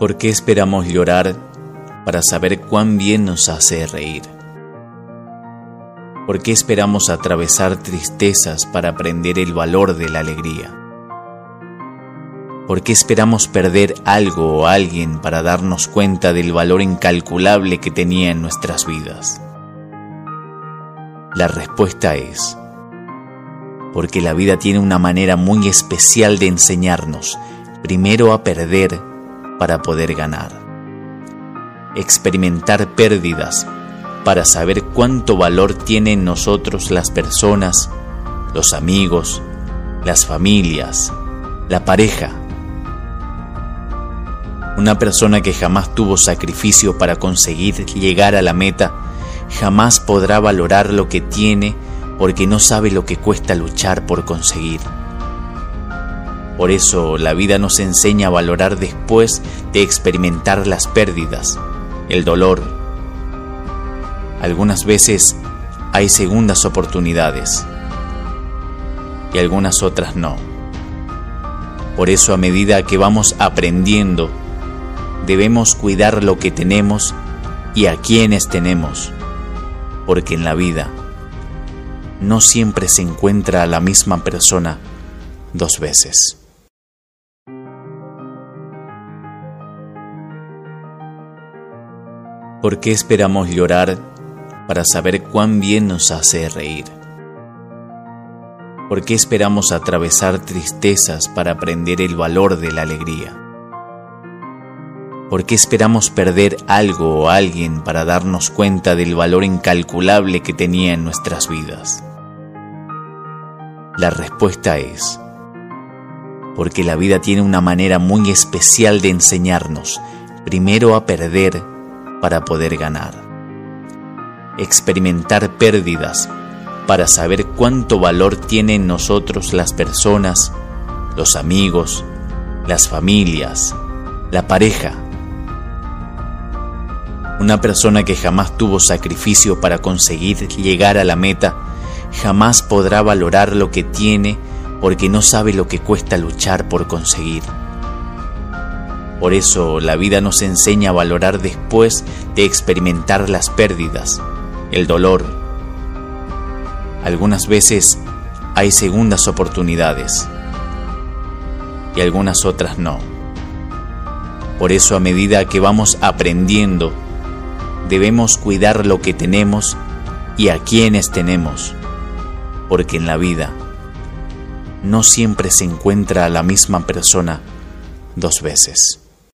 ¿Por qué esperamos llorar para saber cuán bien nos hace reír? ¿Por qué esperamos atravesar tristezas para aprender el valor de la alegría? ¿Por qué esperamos perder algo o alguien para darnos cuenta del valor incalculable que tenía en nuestras vidas? La respuesta es, porque la vida tiene una manera muy especial de enseñarnos primero a perder para poder ganar. Experimentar pérdidas para saber cuánto valor tienen en nosotros las personas, los amigos, las familias, la pareja. Una persona que jamás tuvo sacrificio para conseguir llegar a la meta, jamás podrá valorar lo que tiene porque no sabe lo que cuesta luchar por conseguir. Por eso la vida nos enseña a valorar después de experimentar las pérdidas, el dolor. Algunas veces hay segundas oportunidades y algunas otras no. Por eso a medida que vamos aprendiendo, debemos cuidar lo que tenemos y a quienes tenemos, porque en la vida no siempre se encuentra a la misma persona dos veces. ¿Por qué esperamos llorar para saber cuán bien nos hace reír? ¿Por qué esperamos atravesar tristezas para aprender el valor de la alegría? ¿Por qué esperamos perder algo o alguien para darnos cuenta del valor incalculable que tenía en nuestras vidas? La respuesta es, porque la vida tiene una manera muy especial de enseñarnos primero a perder para poder ganar. Experimentar pérdidas para saber cuánto valor tienen en nosotros las personas, los amigos, las familias, la pareja. Una persona que jamás tuvo sacrificio para conseguir llegar a la meta, jamás podrá valorar lo que tiene porque no sabe lo que cuesta luchar por conseguir. Por eso la vida nos enseña a valorar después de experimentar las pérdidas, el dolor. Algunas veces hay segundas oportunidades y algunas otras no. Por eso a medida que vamos aprendiendo, debemos cuidar lo que tenemos y a quienes tenemos, porque en la vida no siempre se encuentra a la misma persona dos veces.